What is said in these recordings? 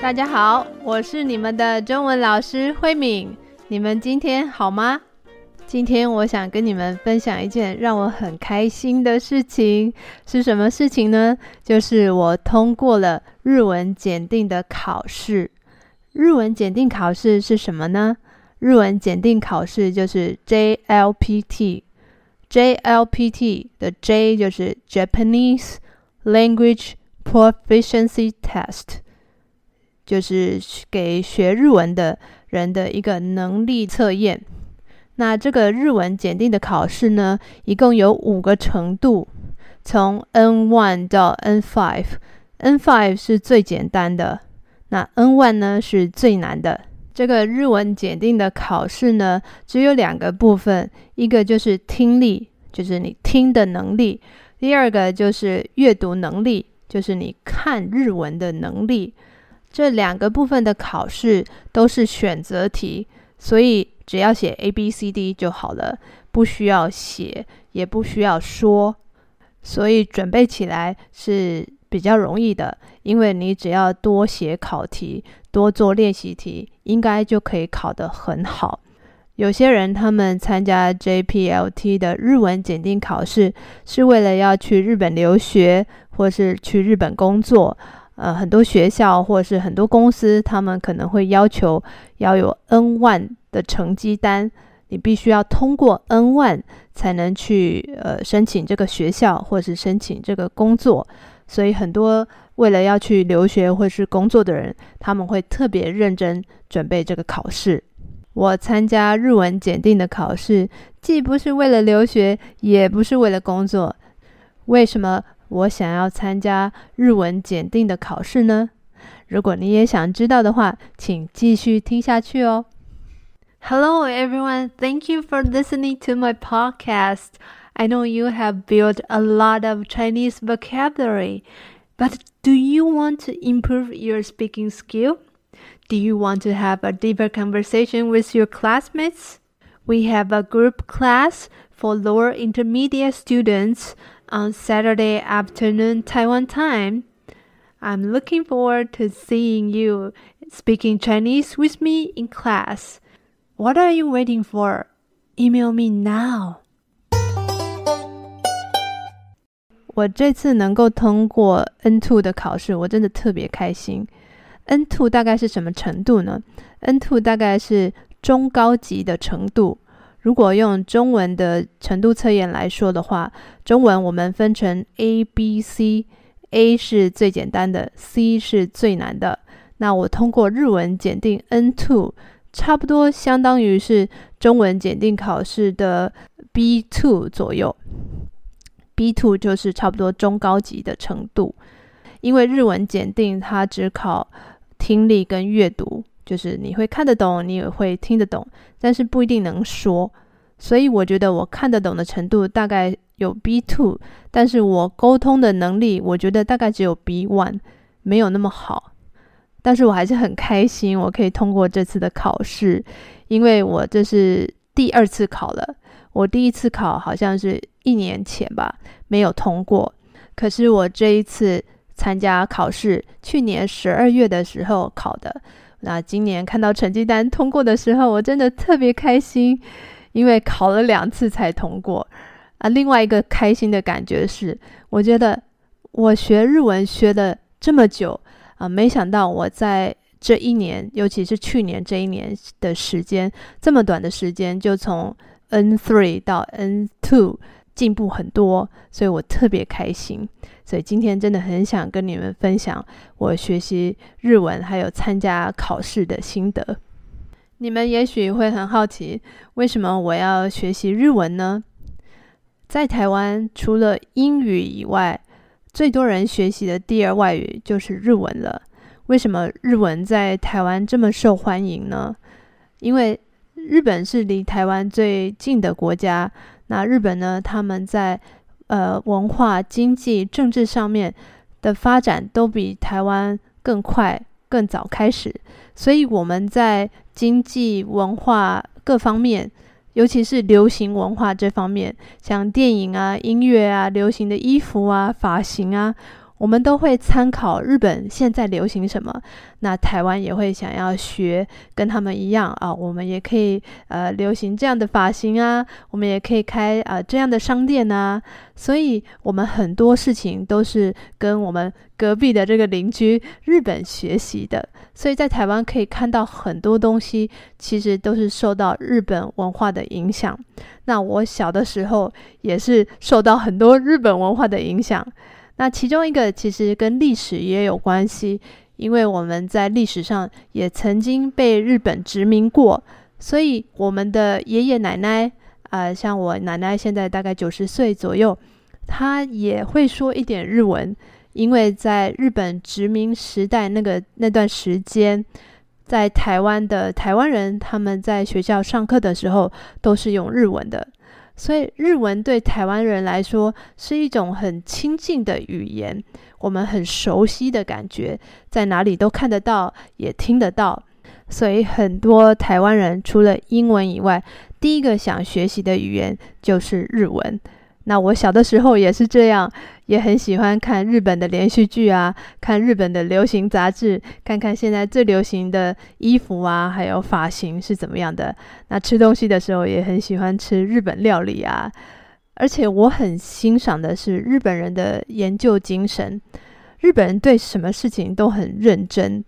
大家好，我是你们的中文老师慧敏。你们今天好吗？今天我想跟你们分享一件让我很开心的事情，是什么事情呢？就是我通过了日文检定的考试。日文检定考试是什么呢？日文检定考试就是 JLPT，JLPT 的 J 就是 Japanese Language Proficiency Test。就是给学日文的人的一个能力测验。那这个日文检定的考试呢，一共有五个程度，从 N1 到 N5。N5 是最简单的，那 N1 呢是最难的。这个日文检定的考试呢，只有两个部分，一个就是听力，就是你听的能力；第二个就是阅读能力，就是你看日文的能力。这两个部分的考试都是选择题，所以只要写 A、B、C、D 就好了，不需要写，也不需要说，所以准备起来是比较容易的。因为你只要多写考题，多做练习题，应该就可以考得很好。有些人他们参加 JPLT 的日文检定考试，是为了要去日本留学，或是去日本工作。呃，很多学校或者是很多公司，他们可能会要求要有 N1 的成绩单，你必须要通过 N1 才能去呃申请这个学校或是申请这个工作。所以很多为了要去留学或是工作的人，他们会特别认真准备这个考试。我参加日文检定的考试，既不是为了留学，也不是为了工作。为什么？我想要参加日文检定的考试呢？如果你也想知道的话，请继续听下去哦。Hello everyone, thank you for listening to my podcast. I know you have built a lot of Chinese vocabulary, but do you want to improve your speaking skill? Do you want to have a deeper conversation with your classmates? We have a group class for lower intermediate students. On Saturday afternoon Taiwan time, I'm looking forward to seeing you speaking Chinese with me in class. What are you waiting for? Email me now. 我这次能够通过 N2 的考试，我真的特别开心。N2 大概是什么程度呢？N2 大概是中高级的程度。 如果用中文的程度测验来说的话，中文我们分成 A、B、C，A 是最简单的，C 是最难的。那我通过日文检定 N2，差不多相当于是中文检定考试的 B2 左右。B2 就是差不多中高级的程度，因为日文检定它只考听力跟阅读。就是你会看得懂，你也会听得懂，但是不一定能说。所以我觉得我看得懂的程度大概有 B two，但是我沟通的能力，我觉得大概只有 B one，没有那么好。但是我还是很开心，我可以通过这次的考试，因为我这是第二次考了。我第一次考好像是一年前吧，没有通过。可是我这一次参加考试，去年十二月的时候考的。那今年看到成绩单通过的时候，我真的特别开心，因为考了两次才通过。啊，另外一个开心的感觉是，我觉得我学日文学了这么久啊，没想到我在这一年，尤其是去年这一年的时间，这么短的时间就从 N three 到 N two。进步很多，所以我特别开心。所以今天真的很想跟你们分享我学习日文还有参加考试的心得。你们也许会很好奇，为什么我要学习日文呢？在台湾，除了英语以外，最多人学习的第二外语就是日文了。为什么日文在台湾这么受欢迎呢？因为日本是离台湾最近的国家。那日本呢？他们在呃文化、经济、政治上面的发展都比台湾更快、更早开始，所以我们在经济、文化各方面，尤其是流行文化这方面，像电影啊、音乐啊、流行的衣服啊、发型啊，我们都会参考日本现在流行什么，那台湾也会想要学跟他们一样啊，我们也可以呃流行这样的发型啊，我们也可以开啊、这样的商店啊，所以我们很多事情都是跟我们隔壁的这个邻居日本学习的，所以在台湾可以看到很多东西，其实都是受到日本文化的影响。那我小的时候也是受到很多日本文化的影响。那其中一个其实跟历史也有关系，因为我们在历史上也曾经被日本殖民过，所以我们的爷爷奶奶啊、呃，像我奶奶现在大概九十岁左右，她也会说一点日文，因为在日本殖民时代那个那段时间，在台湾的台湾人他们在学校上课的时候都是用日文的。所以日文对台湾人来说是一种很亲近的语言，我们很熟悉的感觉，在哪里都看得到，也听得到。所以很多台湾人除了英文以外，第一个想学习的语言就是日文。那我小的时候也是这样，也很喜欢看日本的连续剧啊，看日本的流行杂志，看看现在最流行的衣服啊，还有发型是怎么样的。那吃东西的时候也很喜欢吃日本料理啊，而且我很欣赏的是日本人的研究精神，日本人对什么事情都很认真，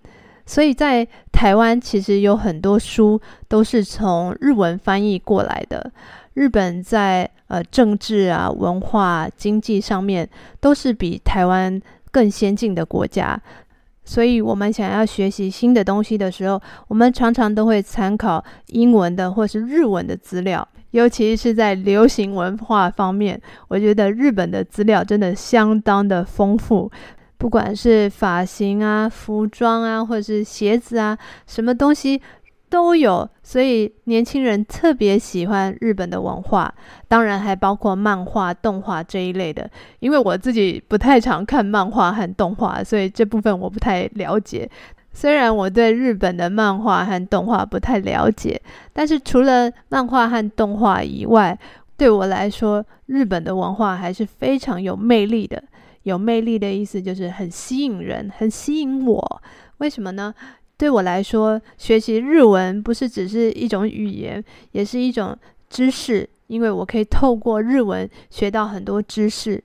所以在台湾其实有很多书都是从日文翻译过来的。日本在呃政治啊、文化、经济上面都是比台湾更先进的国家，所以我们想要学习新的东西的时候，我们常常都会参考英文的或是日文的资料，尤其是在流行文化方面，我觉得日本的资料真的相当的丰富，不管是发型啊、服装啊，或者是鞋子啊，什么东西。都有，所以年轻人特别喜欢日本的文化，当然还包括漫画、动画这一类的。因为我自己不太常看漫画和动画，所以这部分我不太了解。虽然我对日本的漫画和动画不太了解，但是除了漫画和动画以外，对我来说，日本的文化还是非常有魅力的。有魅力的意思就是很吸引人，很吸引我。为什么呢？对我来说，学习日文不是只是一种语言，也是一种知识，因为我可以透过日文学到很多知识。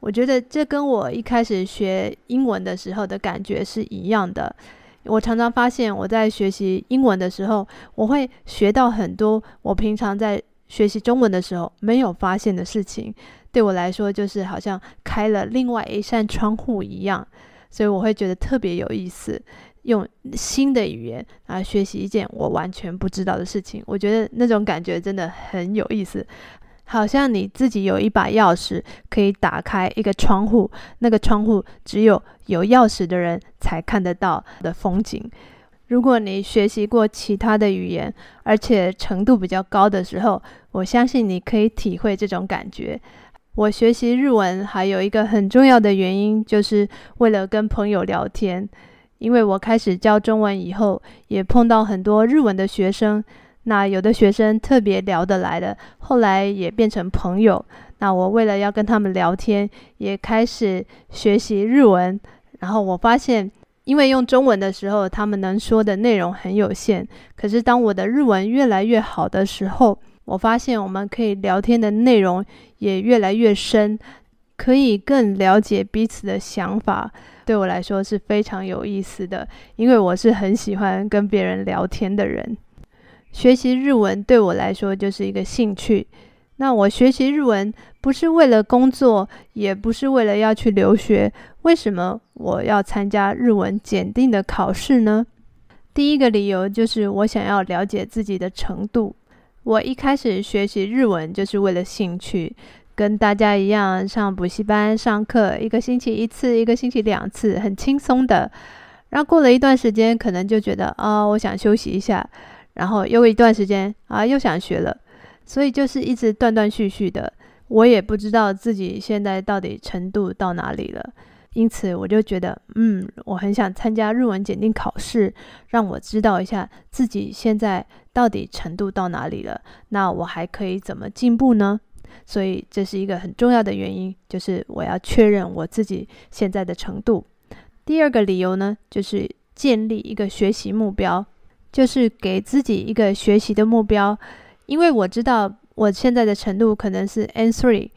我觉得这跟我一开始学英文的时候的感觉是一样的。我常常发现我在学习英文的时候，我会学到很多我平常在学习中文的时候没有发现的事情。对我来说，就是好像开了另外一扇窗户一样，所以我会觉得特别有意思。用新的语言来学习一件我完全不知道的事情，我觉得那种感觉真的很有意思，好像你自己有一把钥匙可以打开一个窗户，那个窗户只有有钥匙的人才看得到的风景。如果你学习过其他的语言，而且程度比较高的时候，我相信你可以体会这种感觉。我学习日文还有一个很重要的原因，就是为了跟朋友聊天。因为我开始教中文以后，也碰到很多日文的学生。那有的学生特别聊得来的，后来也变成朋友。那我为了要跟他们聊天，也开始学习日文。然后我发现，因为用中文的时候，他们能说的内容很有限。可是当我的日文越来越好的时候，我发现我们可以聊天的内容也越来越深，可以更了解彼此的想法。对我来说是非常有意思的，因为我是很喜欢跟别人聊天的人。学习日文对我来说就是一个兴趣。那我学习日文不是为了工作，也不是为了要去留学。为什么我要参加日文检定的考试呢？第一个理由就是我想要了解自己的程度。我一开始学习日文就是为了兴趣。跟大家一样上补习班上课，一个星期一次，一个星期两次，很轻松的。然后过了一段时间，可能就觉得啊、我想休息一下。然后又一段时间啊，又想学了。所以就是一直断断续续的。我也不知道自己现在到底程度到哪里了。因此我就觉得，嗯，我很想参加日文检定考试，让我知道一下自己现在到底程度到哪里了。那我还可以怎么进步呢？所以这是一个很重要的原因，就是我要确认我自己现在的程度。第二个理由呢，就是建立一个学习目标，就是给自己一个学习的目标，因为我知道我现在的程度可能是 N3，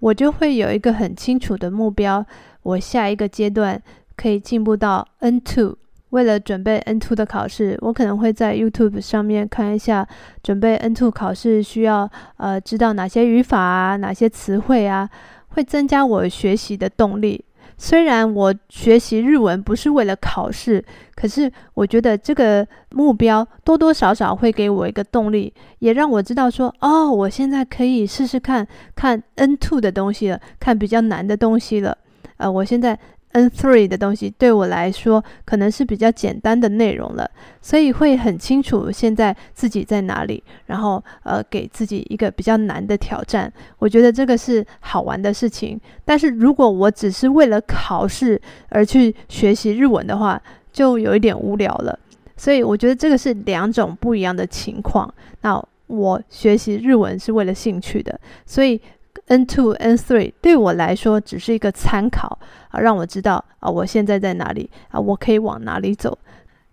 我就会有一个很清楚的目标，我下一个阶段可以进步到 N2。为了准备 N2 的考试，我可能会在 YouTube 上面看一下准备 N2 考试需要呃知道哪些语法啊，哪些词汇啊，会增加我学习的动力。虽然我学习日文不是为了考试，可是我觉得这个目标多多少少会给我一个动力，也让我知道说哦，我现在可以试试看看 N2 的东西了，看比较难的东西了。呃，我现在。N3 的东西对我来说可能是比较简单的内容了，所以会很清楚现在自己在哪里，然后呃给自己一个比较难的挑战。我觉得这个是好玩的事情。但是如果我只是为了考试而去学习日文的话，就有一点无聊了。所以我觉得这个是两种不一样的情况。那我学习日文是为了兴趣的，所以。N2、N3 对我来说只是一个参考让我知道啊，我现在在哪里啊，我可以往哪里走。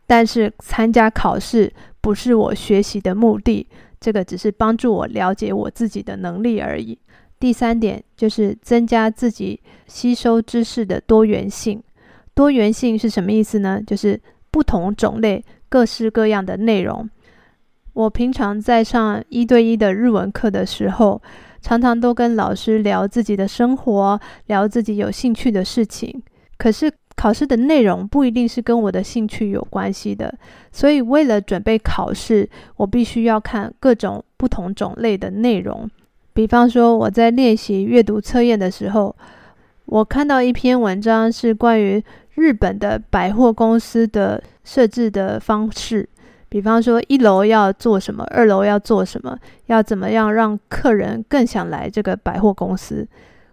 但是参加考试不是我学习的目的，这个只是帮助我了解我自己的能力而已。第三点就是增加自己吸收知识的多元性。多元性是什么意思呢？就是不同种类、各式各样的内容。我平常在上一对一的日文课的时候，常常都跟老师聊自己的生活，聊自己有兴趣的事情。可是考试的内容不一定是跟我的兴趣有关系的，所以为了准备考试，我必须要看各种不同种类的内容。比方说，我在练习阅读测验的时候，我看到一篇文章是关于日本的百货公司的设置的方式。比方说，一楼要做什么，二楼要做什么，要怎么样让客人更想来这个百货公司？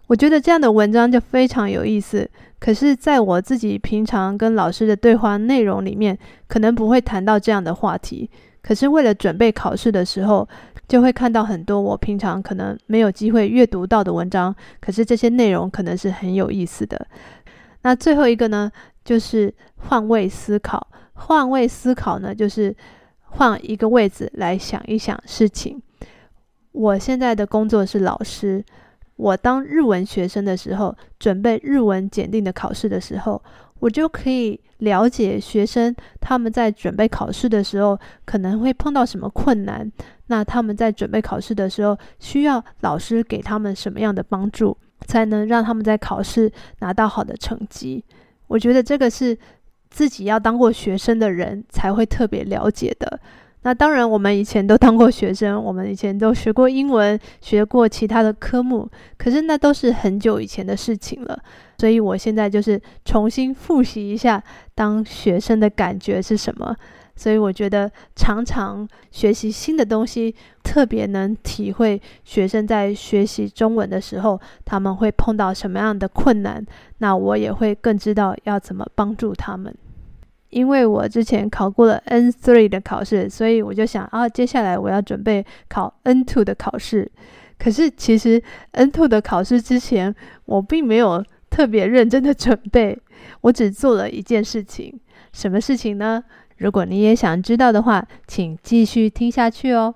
我觉得这样的文章就非常有意思。可是，在我自己平常跟老师的对话内容里面，可能不会谈到这样的话题。可是，为了准备考试的时候，就会看到很多我平常可能没有机会阅读到的文章。可是，这些内容可能是很有意思的。那最后一个呢，就是换位思考。换位思考呢，就是换一个位置来想一想事情。我现在的工作是老师，我当日文学生的时候，准备日文检定的考试的时候，我就可以了解学生他们在准备考试的时候可能会碰到什么困难。那他们在准备考试的时候，需要老师给他们什么样的帮助，才能让他们在考试拿到好的成绩？我觉得这个是。自己要当过学生的人才会特别了解的。那当然，我们以前都当过学生，我们以前都学过英文，学过其他的科目。可是那都是很久以前的事情了。所以我现在就是重新复习一下当学生的感觉是什么。所以我觉得常常学习新的东西，特别能体会学生在学习中文的时候，他们会碰到什么样的困难，那我也会更知道要怎么帮助他们。因为我之前考过了 N three 的考试，所以我就想啊，接下来我要准备考 N two 的考试。可是其实 N two 的考试之前，我并没有特别认真的准备，我只做了一件事情，什么事情呢？如果你也想知道的话，请继续听下去哦。